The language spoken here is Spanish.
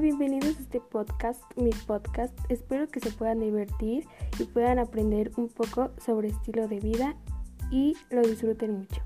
Bienvenidos a este podcast, mi podcast. Espero que se puedan divertir y puedan aprender un poco sobre estilo de vida y lo disfruten mucho.